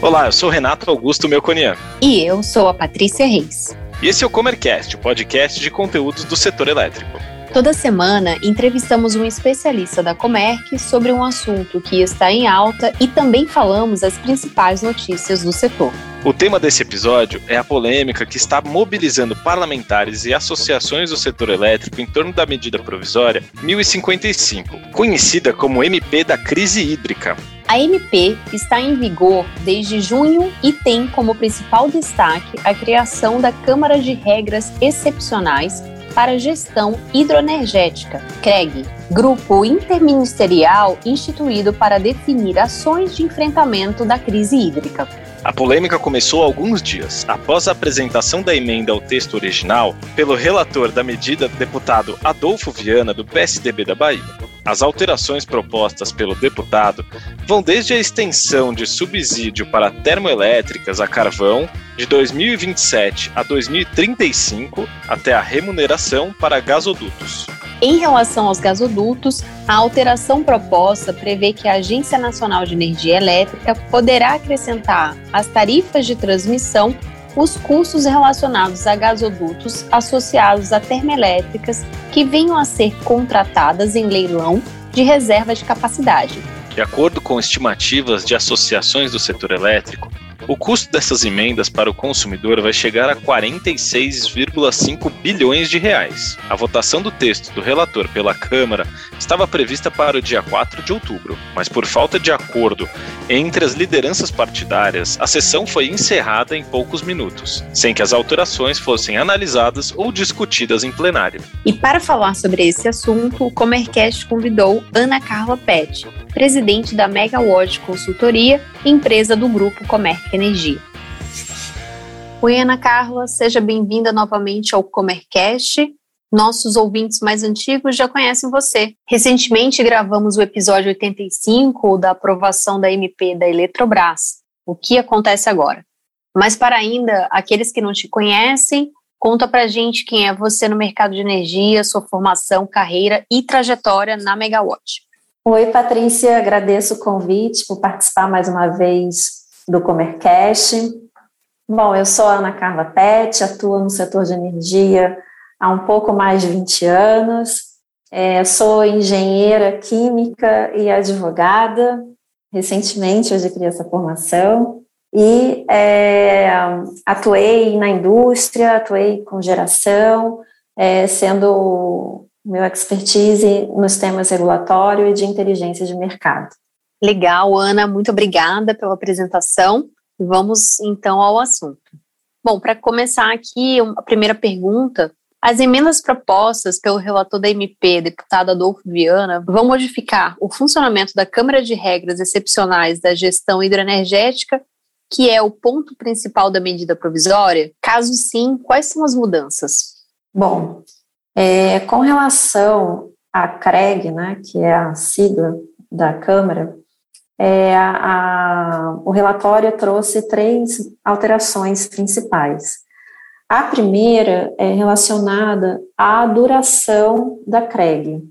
Olá, eu sou Renato Augusto Melconian. E eu sou a Patrícia Reis. E esse é o Comercast, o podcast de conteúdos do setor elétrico. Toda semana entrevistamos um especialista da Comerc sobre um assunto que está em alta e também falamos as principais notícias do setor. O tema desse episódio é a polêmica que está mobilizando parlamentares e associações do setor elétrico em torno da medida provisória 1055, conhecida como MP da crise hídrica. A MP está em vigor desde junho e tem como principal destaque a criação da Câmara de Regras Excepcionais para Gestão Hidroenergética, CREG, grupo interministerial instituído para definir ações de enfrentamento da crise hídrica. A polêmica começou alguns dias, após a apresentação da emenda ao texto original pelo relator da medida, deputado Adolfo Viana, do PSDB da Bahia. As alterações propostas pelo deputado vão desde a extensão de subsídio para termoelétricas a carvão de 2027 a 2035 até a remuneração para gasodutos. Em relação aos gasodutos, a alteração proposta prevê que a Agência Nacional de Energia Elétrica poderá acrescentar às tarifas de transmissão os custos relacionados a gasodutos associados a termoelétricas que venham a ser contratadas em leilão de reserva de capacidade. De acordo com estimativas de associações do setor elétrico, o custo dessas emendas para o consumidor vai chegar a 46,5 bilhões de reais. A votação do texto do relator pela Câmara estava prevista para o dia 4 de outubro, mas por falta de acordo entre as lideranças partidárias, a sessão foi encerrada em poucos minutos, sem que as alterações fossem analisadas ou discutidas em plenário. E para falar sobre esse assunto, o Comercast convidou Ana Carla Pet, presidente da Megawatt Consultoria, empresa do grupo Comerc Energia. Oi, Ana Carla, seja bem-vinda novamente ao Comercast. Nossos ouvintes mais antigos já conhecem você. Recentemente gravamos o episódio 85 da aprovação da MP da Eletrobras. O que acontece agora? Mas para ainda aqueles que não te conhecem, conta pra gente quem é você no mercado de energia, sua formação, carreira e trajetória na Megawatt. Oi, Patrícia, agradeço o convite por participar mais uma vez do Comercast. Bom, eu sou Ana Carla Pet, atuo no setor de energia há um pouco mais de 20 anos. É, sou engenheira química e advogada. Recentemente eu adquiri essa formação e é, atuei na indústria, atuei com geração, é, sendo meu expertise nos temas regulatório e de inteligência de mercado. Legal, Ana, muito obrigada pela apresentação. Vamos então ao assunto. Bom, para começar aqui, a primeira pergunta: as emendas propostas pelo relator da MP, deputado Adolfo Viana, vão modificar o funcionamento da Câmara de Regras Excepcionais da Gestão Hidroenergética, que é o ponto principal da medida provisória? Caso sim, quais são as mudanças? Bom, é, com relação à CREG, né, que é a sigla da Câmara, é, a, o relatório trouxe três alterações principais. A primeira é relacionada à duração da CREG.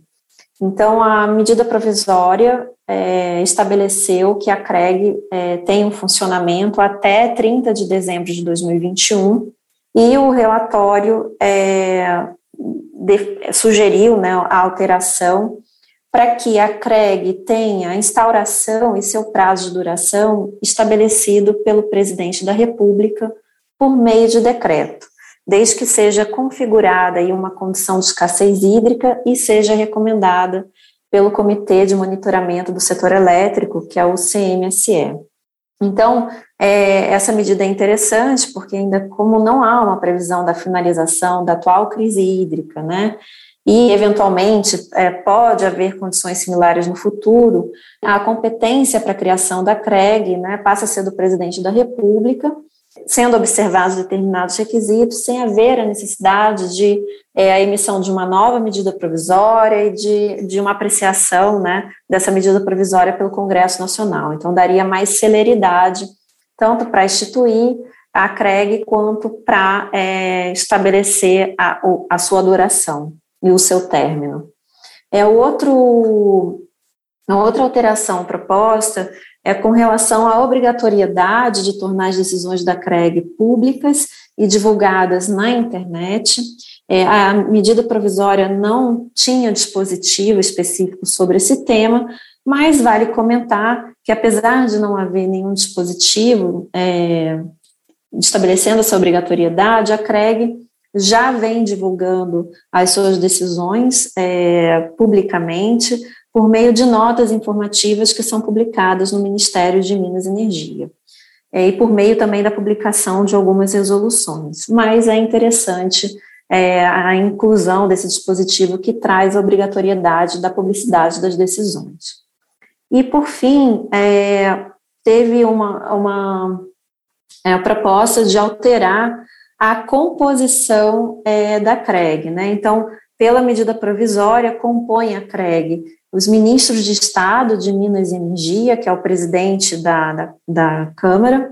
Então, a medida provisória é, estabeleceu que a CREG é, tem um funcionamento até 30 de dezembro de 2021 e o relatório é, sugeriu né, a alteração para que a CREG tenha a instauração e seu prazo de duração estabelecido pelo presidente da República por meio de decreto, desde que seja configurada aí uma condição de escassez hídrica e seja recomendada pelo Comitê de Monitoramento do Setor Elétrico, que é o CMSE. Então, é, essa medida é interessante porque ainda como não há uma previsão da finalização da atual crise hídrica, né, e eventualmente é, pode haver condições similares no futuro, a competência para a criação da CREG, né, passa a ser do presidente da República, sendo observados determinados requisitos, sem haver a necessidade de é, a emissão de uma nova medida provisória e de, de uma apreciação né, dessa medida provisória pelo Congresso Nacional. Então, daria mais celeridade tanto para instituir a CREG quanto para é, estabelecer a, a sua duração e o seu término. É outro, outra alteração proposta é com relação à obrigatoriedade de tornar as decisões da CREG públicas e divulgadas na internet. É, a medida provisória não tinha dispositivo específico sobre esse tema, mas vale comentar que, apesar de não haver nenhum dispositivo é, estabelecendo essa obrigatoriedade, a CREG já vem divulgando as suas decisões é, publicamente por meio de notas informativas que são publicadas no Ministério de Minas e Energia. É, e por meio também da publicação de algumas resoluções. Mas é interessante é, a inclusão desse dispositivo que traz a obrigatoriedade da publicidade das decisões. E, por fim, é, teve uma, uma é, proposta de alterar a composição é, da CREG. Né? Então, pela medida provisória, compõe a CREG os ministros de Estado de Minas e Energia, que é o presidente da, da, da Câmara,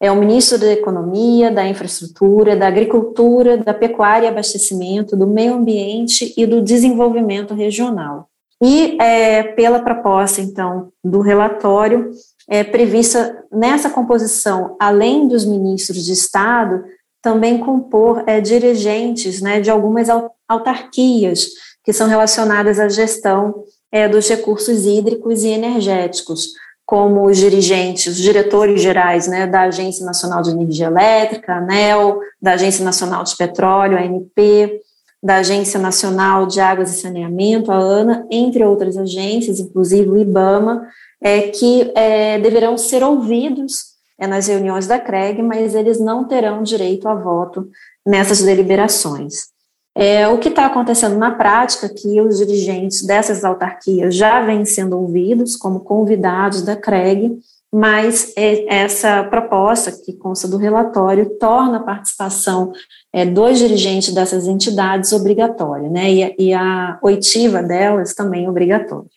é o ministro da Economia, da Infraestrutura, da Agricultura, da Pecuária e Abastecimento, do Meio Ambiente e do Desenvolvimento Regional. E é, pela proposta, então, do relatório, é prevista nessa composição, além dos ministros de Estado, também compor é, dirigentes né, de algumas autarquias que são relacionadas à gestão é, dos recursos hídricos e energéticos, como os dirigentes, os diretores gerais né, da Agência Nacional de Energia Elétrica, ANEL, da Agência Nacional de Petróleo, ANP, da Agência Nacional de Águas e Saneamento, a ANA, entre outras agências, inclusive o IBAMA, é, que é, deverão ser ouvidos é, nas reuniões da CREG, mas eles não terão direito a voto nessas deliberações. É, o que está acontecendo na prática é que os dirigentes dessas autarquias já vêm sendo ouvidos como convidados da CREG, mas é, essa proposta, que consta do relatório, torna a participação é, dos dirigentes dessas entidades obrigatória, né, e, e a oitiva delas também obrigatória.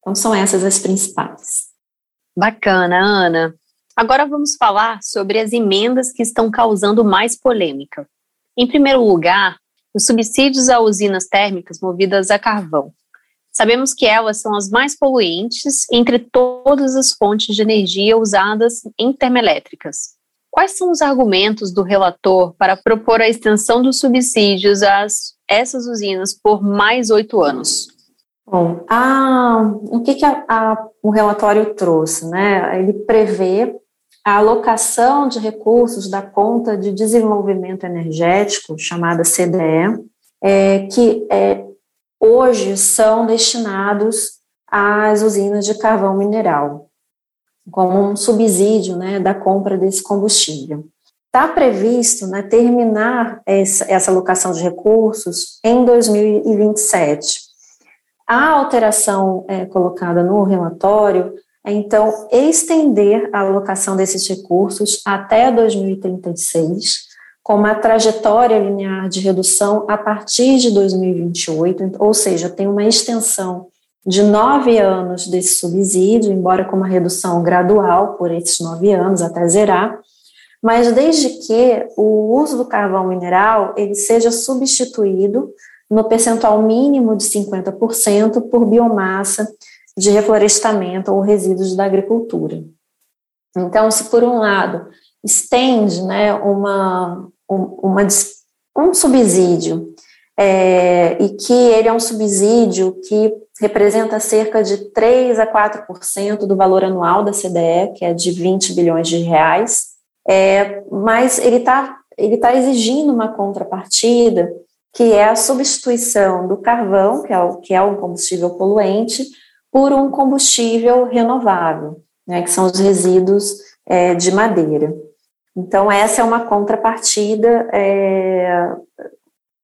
Então, são essas as principais. Bacana, Ana. Agora vamos falar sobre as emendas que estão causando mais polêmica. Em primeiro lugar, os subsídios a usinas térmicas movidas a carvão. Sabemos que elas são as mais poluentes entre todas as fontes de energia usadas em termoelétricas. Quais são os argumentos do relator para propor a extensão dos subsídios a essas usinas por mais oito anos? Bom, a, o que, que a, a, o relatório trouxe? Né? Ele prevê a alocação de recursos da conta de desenvolvimento energético, chamada CDE, é, que é, hoje são destinados às usinas de carvão mineral, como um subsídio né, da compra desse combustível. Está previsto né, terminar essa, essa alocação de recursos em 2027. A alteração é, colocada no relatório é, então, estender a alocação desses recursos até 2036, com uma trajetória linear de redução a partir de 2028, ou seja, tem uma extensão de nove anos desse subsídio, embora com uma redução gradual por esses nove anos até zerar, mas desde que o uso do carvão mineral ele seja substituído no percentual mínimo de 50% por biomassa de reflorestamento ou resíduos da agricultura. Então, se por um lado estende né, uma, uma, um subsídio, é, e que ele é um subsídio que representa cerca de 3 a 4% do valor anual da CDE, que é de 20 bilhões de reais, é, mas ele está ele tá exigindo uma contrapartida, que é a substituição do carvão, que é, o, que é um combustível poluente, por um combustível renovável, né, que são os resíduos é, de madeira. Então, essa é uma contrapartida. É,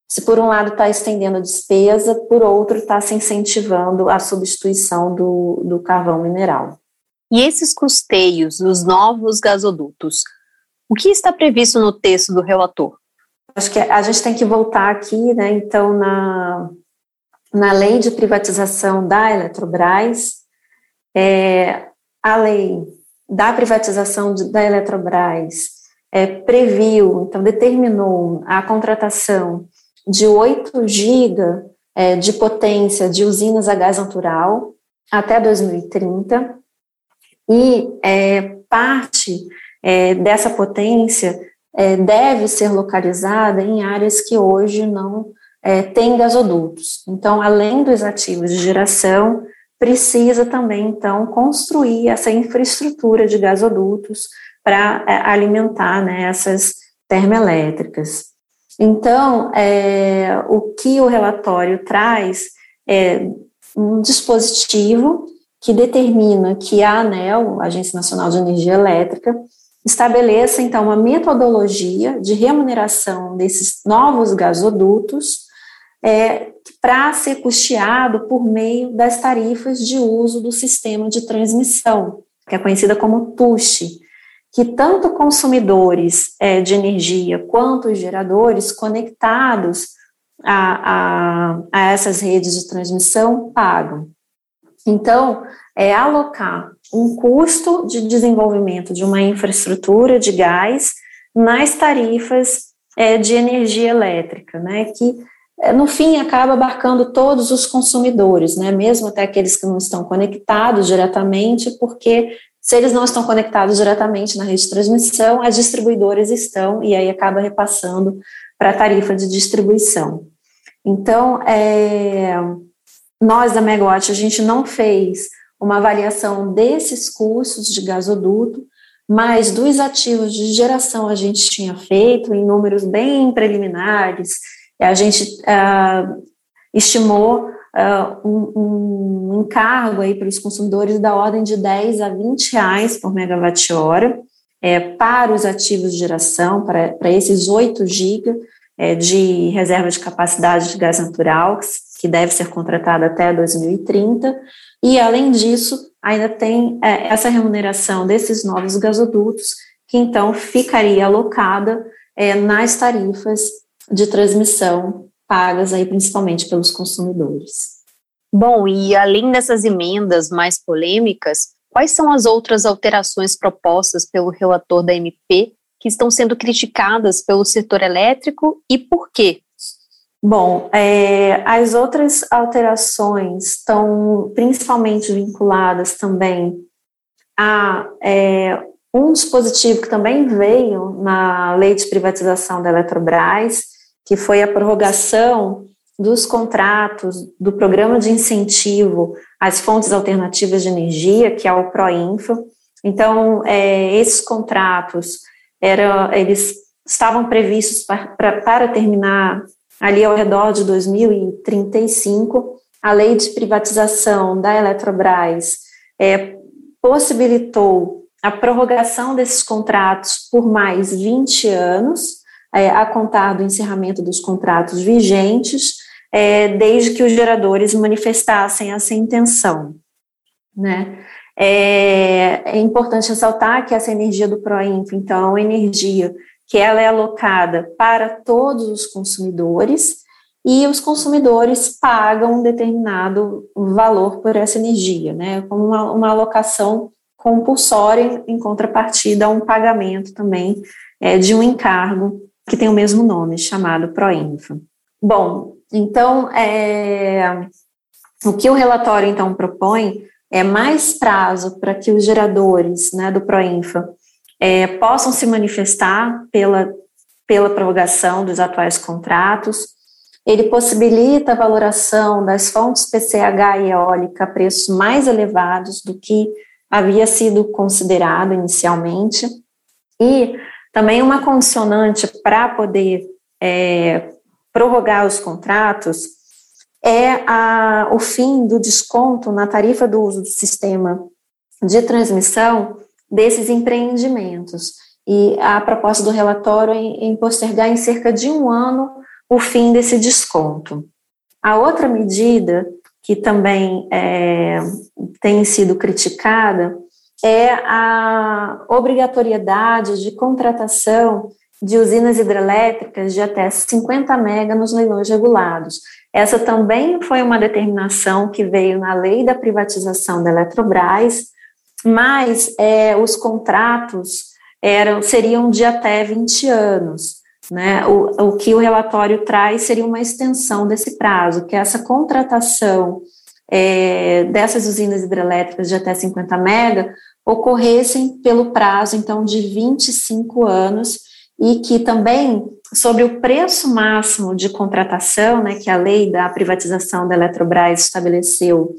se por um lado está estendendo a despesa, por outro está se incentivando a substituição do, do carvão mineral. E esses custeios dos novos gasodutos, o que está previsto no texto do relator? Acho que a gente tem que voltar aqui, né, então, na, na lei de privatização da Eletrobras, é, a lei da privatização de, da Eletrobras é, previu, então determinou a contratação de 8 GB é, de potência de usinas a gás natural até 2030, e é, parte é, dessa potência é, deve ser localizada em áreas que hoje não é, têm gasodutos. Então, além dos ativos de geração, precisa também, então, construir essa infraestrutura de gasodutos para é, alimentar né, essas termoelétricas. Então, é, o que o relatório traz é um dispositivo que determina que a ANEL, Agência Nacional de Energia Elétrica, estabeleça, então, uma metodologia de remuneração desses novos gasodutos é, para ser custeado por meio das tarifas de uso do sistema de transmissão, que é conhecida como TUSH, que tanto consumidores é, de energia quanto os geradores conectados a, a, a essas redes de transmissão pagam. Então, é alocar um custo de desenvolvimento de uma infraestrutura de gás nas tarifas é, de energia elétrica, né, que no fim acaba abarcando todos os consumidores, né, mesmo até aqueles que não estão conectados diretamente, porque se eles não estão conectados diretamente na rede de transmissão, as distribuidoras estão, e aí acaba repassando para a tarifa de distribuição. Então, é, nós da Megawatt, a gente não fez uma avaliação desses custos de gasoduto, mas dos ativos de geração a gente tinha feito em números bem preliminares, a gente uh, estimou uh, um, um, encargo aí para os consumidores da ordem de 10 a 20 reais por megawatt-hora é, para os ativos de geração, para, para esses 8 GB é, de reserva de capacidade de gás natural, que deve ser contratada até 2030, e, além disso, ainda tem é, essa remuneração desses novos gasodutos, que então ficaria alocada é, nas tarifas de transmissão pagas aí principalmente pelos consumidores. Bom, e além dessas emendas mais polêmicas, quais são as outras alterações propostas pelo relator da MP que estão sendo criticadas pelo setor elétrico e por quê? Bom, é, as outras alterações estão principalmente vinculadas também a é, um dispositivo que também veio na lei de privatização da Eletrobras, que foi a prorrogação dos contratos do programa de incentivo às fontes alternativas de energia, que é o Proinfa. Então, é, esses contratos era, eles estavam previstos para, para terminar ali ao redor de 2035, a lei de privatização da Eletrobras é, possibilitou a prorrogação desses contratos por mais 20 anos, é, a contar do encerramento dos contratos vigentes, é, desde que os geradores manifestassem essa intenção. Né? É, é importante ressaltar que essa energia do Proinf, então, é energia que ela é alocada para todos os consumidores e os consumidores pagam um determinado valor por essa energia, né, como uma, uma alocação compulsória em contrapartida a um pagamento também é, de um encargo que tem o mesmo nome, chamado Proinfa. Bom, então, é, o que o relatório, então, propõe é mais prazo para que os geradores né, do Proinfa é, possam se manifestar pela, pela prorrogação dos atuais contratos. Ele possibilita a valoração das fontes PCH e eólica a preços mais elevados do que havia sido considerado inicialmente. E também uma condicionante para poder é, prorrogar os contratos é a, o fim do desconto na tarifa do uso do sistema de transmissão desses empreendimentos. E a proposta do relatório é em postergar em cerca de um ano o fim desse desconto. A outra medida que também é, tem sido criticada é a obrigatoriedade de contratação de usinas hidrelétricas de até 50 mega nos leilões regulados. Essa também foi uma determinação que veio na lei da privatização da Eletrobras, mas é, os contratos eram, seriam de até 20 anos. Né? O, o que o relatório traz seria uma extensão desse prazo, que essa contratação é, dessas usinas hidrelétricas de até 50 mega ocorressem pelo prazo, então, de 25 anos, e que também, sobre o preço máximo de contratação, né, que a lei da privatização da Eletrobras estabeleceu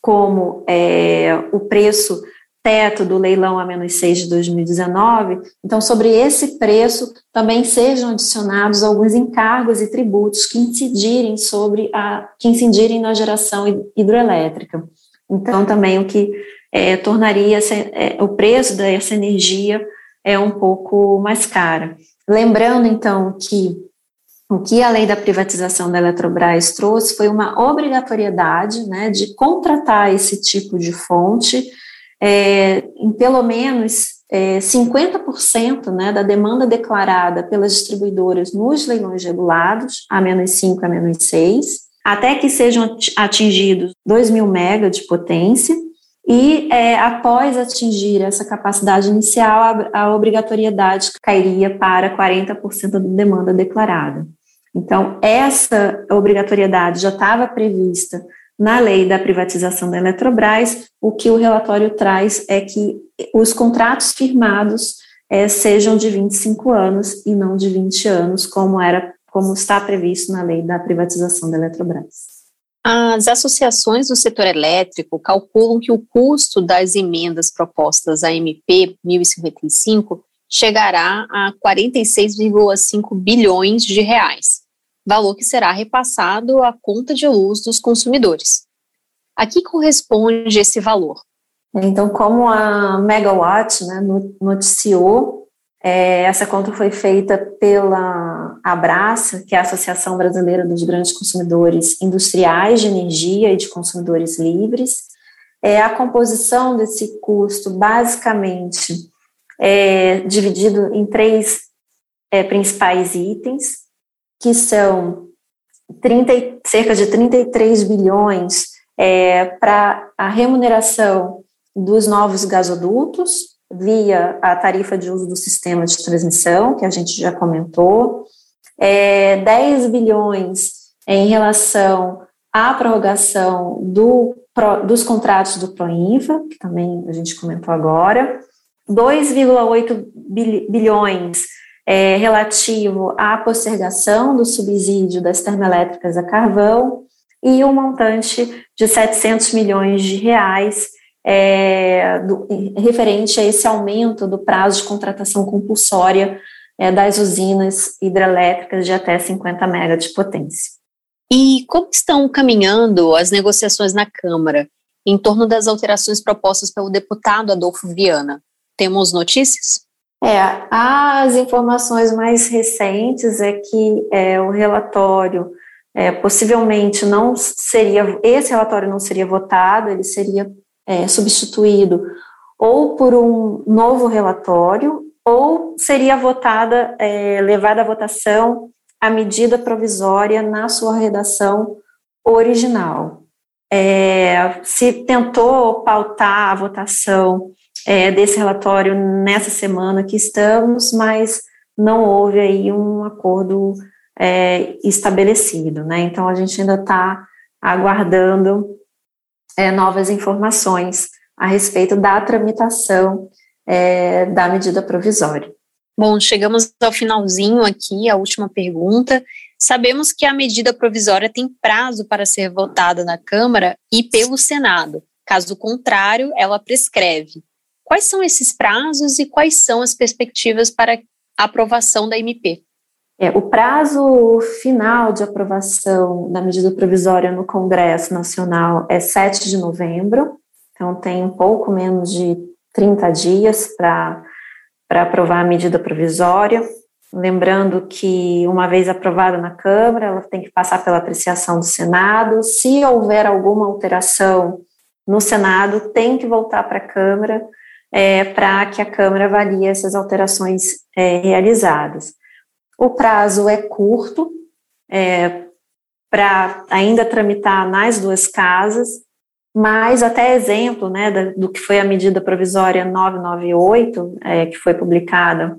como é, o preço teto do leilão a menos 6 de 2019, então sobre esse preço também sejam adicionados alguns encargos e tributos que incidirem sobre a que incidirem na geração hidroelétrica. Então também o que é, tornaria é, o preço dessa energia é um pouco mais cara. Lembrando então que o que a lei da privatização da Eletrobras trouxe foi uma obrigatoriedade né, de contratar esse tipo de fonte é, em pelo menos é, 50% né, da demanda declarada pelas distribuidoras nos leilões regulados, a menos 5 a menos 6, até que sejam atingidos 2 mil mega de potência, e é, após atingir essa capacidade inicial, a, a obrigatoriedade cairia para 40% da demanda declarada. Então, essa obrigatoriedade já estava prevista na lei da privatização da Eletrobras, o que o relatório traz é que os contratos firmados é, sejam de 25 anos e não de 20 anos, como era, como está previsto na lei da privatização da Eletrobras. As associações do setor elétrico calculam que o custo das emendas propostas à MP 1055 chegará a 46,5 bilhões de reais valor que será repassado à conta de luz dos consumidores. A que corresponde esse valor? Então, como a Megawatt né, noticiou, é, essa conta foi feita pela Abraça, que é a Associação Brasileira dos Grandes Consumidores Industriais de Energia e de Consumidores Livres. É, a composição desse custo, basicamente, é dividido em três é, principais itens que são 30, cerca de 33 bilhões é, para a remuneração dos novos gasodutos via a tarifa de uso do sistema de transmissão, que a gente já comentou, é, 10 bilhões em relação à prorrogação do, dos contratos do Proinfa, que também a gente comentou agora, 2,8 bilhões é, relativo à postergação do subsídio das termoelétricas a carvão e um montante de 700 milhões de reais é, do, referente a esse aumento do prazo de contratação compulsória é, das usinas hidrelétricas de até 50 mega de potência. E como estão caminhando as negociações na Câmara em torno das alterações propostas pelo deputado Adolfo Viana? Temos notícias? É, as informações mais recentes é que é, o relatório é, possivelmente não seria, esse relatório não seria votado, ele seria é, substituído ou por um novo relatório, ou seria votada, é, levada à votação a medida provisória na sua redação original. É, se tentou pautar a votação é, desse relatório nessa semana que estamos, mas não houve aí um acordo é, estabelecido, né? Então a gente ainda está aguardando é, novas informações a respeito da tramitação é, da medida provisória. Bom, chegamos ao finalzinho aqui, a última pergunta. Sabemos que a medida provisória tem prazo para ser votada na Câmara e pelo Senado. Caso contrário, ela prescreve. Quais são esses prazos e quais são as perspectivas para a aprovação da MP? É, o prazo final de aprovação da medida provisória no Congresso Nacional é 7 de novembro, então tem um pouco menos de 30 dias para aprovar a medida provisória. Lembrando que, uma vez aprovada na Câmara, ela tem que passar pela apreciação do Senado. Se houver alguma alteração no Senado, tem que voltar para a Câmara é, para que a Câmara avalie essas alterações é, realizadas. O prazo é curto, é, para ainda tramitar nas duas casas, mas até exemplo né, do que foi a medida provisória 998, é, que foi publicada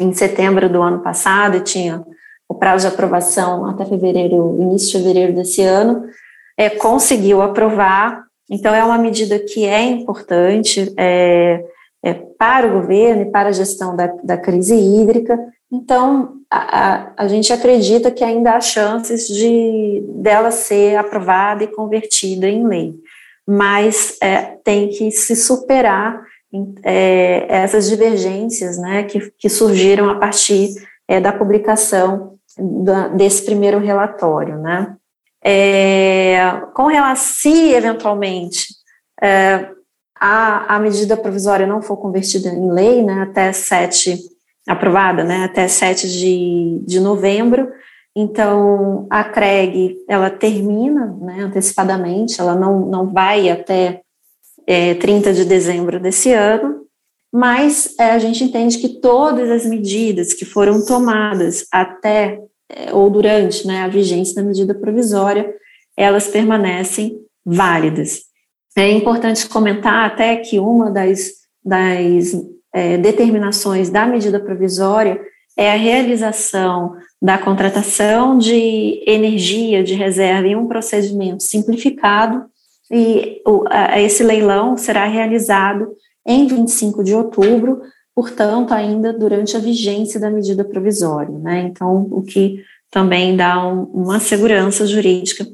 em setembro do ano passado e tinha o prazo de aprovação até fevereiro, início de fevereiro desse ano, é, conseguiu aprovar. Então, é uma medida que é importante é, é, para o governo e para a gestão da, da crise hídrica. Então, a, a, a, gente acredita que ainda há chances de dela ser aprovada e convertida em lei, mas é, tem que se superar é, essas divergências né, que, que surgiram a partir é, da publicação da, desse primeiro relatório. Né. É, com relação, se eventualmente é, a, a medida provisória não for convertida em lei, né, até 7, aprovada, né, até 7 de, de novembro, então a CREG, ela termina, né, antecipadamente, ela não, não vai até é, 30 de dezembro desse ano, mas é, a gente entende que todas as medidas que foram tomadas até ou durante né, a vigência da medida provisória, elas permanecem válidas. É importante comentar até que uma das, das é, determinações da medida provisória é a realização da contratação de energia de reserva em um procedimento simplificado e o, a, esse leilão será realizado em 25 de outubro, portanto, ainda durante a vigência da medida provisória. Né? Então, o que também dá um, uma segurança jurídica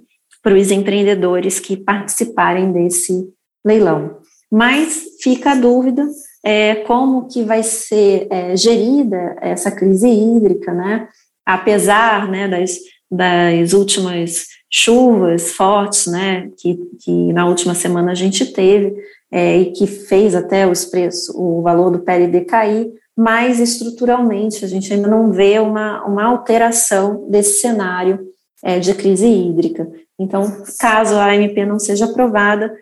para os empreendedores que participarem desse leilão. Mas fica a dúvida é, como que vai ser é, gerida essa crise hídrica, né? Apesar né, das, das últimas chuvas fortes, né, que, que na última semana a gente teve, é, e que fez até os preços, o valor do PLD cair, mas estruturalmente a gente ainda não vê uma, uma alteração desse cenário é, de crise hídrica. Então, caso a MP não seja aprovada,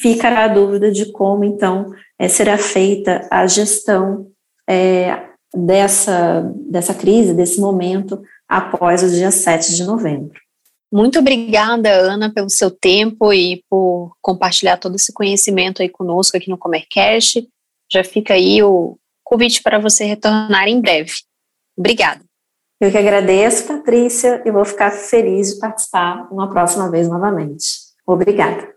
ficará a dúvida de como, então, é, será feita a gestão é, dessa, dessa crise, desse momento, após o dia 7 de novembro. Muito obrigada, Ana, pelo seu tempo e por compartilhar todo esse conhecimento aí conosco aqui no Comercast. Já fica aí o convite para você retornar em breve. Obrigada. Eu que agradeço, Patrícia, e vou ficar feliz de participar uma próxima vez novamente. Obrigada.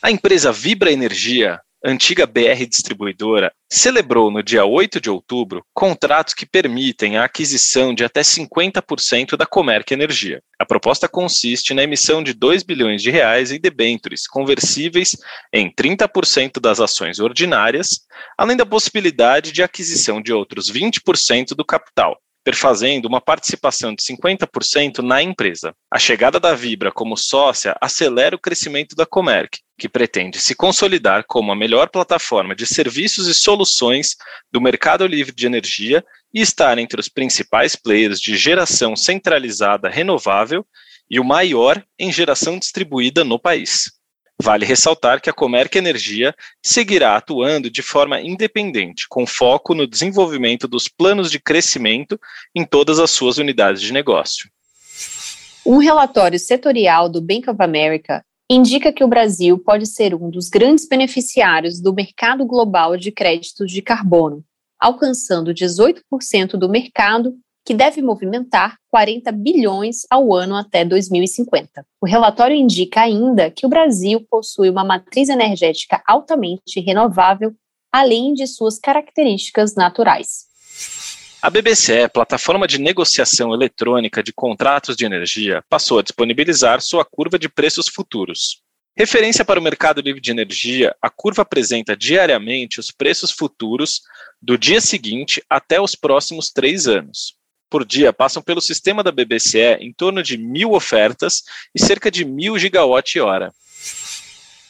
A empresa Vibra Energia antiga BR Distribuidora, celebrou no dia 8 de outubro contratos que permitem a aquisição de até 50% da Comerc Energia. A proposta consiste na emissão de 2 bilhões de reais em debêntures conversíveis em 30% das ações ordinárias, além da possibilidade de aquisição de outros 20% do capital, perfazendo uma participação de 50% na empresa. A chegada da Vibra como sócia acelera o crescimento da Comerc, que pretende se consolidar como a melhor plataforma de serviços e soluções do mercado livre de energia e estar entre os principais players de geração centralizada renovável e o maior em geração distribuída no país. Vale ressaltar que a Comerc Energia seguirá atuando de forma independente, com foco no desenvolvimento dos planos de crescimento em todas as suas unidades de negócio. Um relatório setorial do Bank of America indica que o Brasil pode ser um dos grandes beneficiários do mercado global de créditos de carbono, alcançando 18% do mercado que deve movimentar 40 bilhões ao ano até 2050. O relatório indica ainda que o Brasil possui uma matriz energética altamente renovável, além de suas características naturais. A BBCE, plataforma de negociação eletrônica de contratos de energia, passou a disponibilizar sua curva de preços futuros. Referência para o mercado livre de energia, a curva apresenta diariamente os preços futuros do dia seguinte até os próximos três anos por dia passam pelo sistema da BBCE em torno de mil ofertas e cerca de mil gigawatt-hora.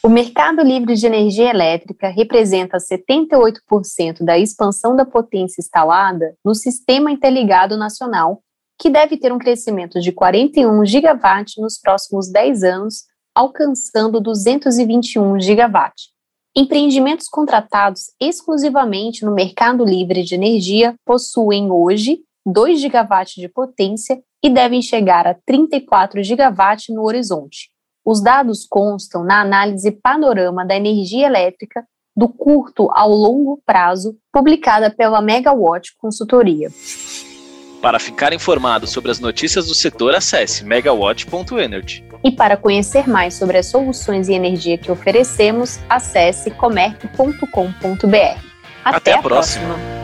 O mercado livre de energia elétrica representa 78% da expansão da potência instalada no Sistema Interligado Nacional, que deve ter um crescimento de 41 gigawatts nos próximos 10 anos, alcançando 221 gigawatts. Empreendimentos contratados exclusivamente no mercado livre de energia possuem hoje 2 gigawatts de potência e devem chegar a 34 gigawatts no horizonte. Os dados constam na análise Panorama da Energia Elétrica do curto ao longo prazo, publicada pela Megawatt Consultoria. Para ficar informado sobre as notícias do setor, acesse megawatt.energy. E para conhecer mais sobre as soluções e energia que oferecemos, acesse comerc.com.br. Até, Até, a, próxima. próxima.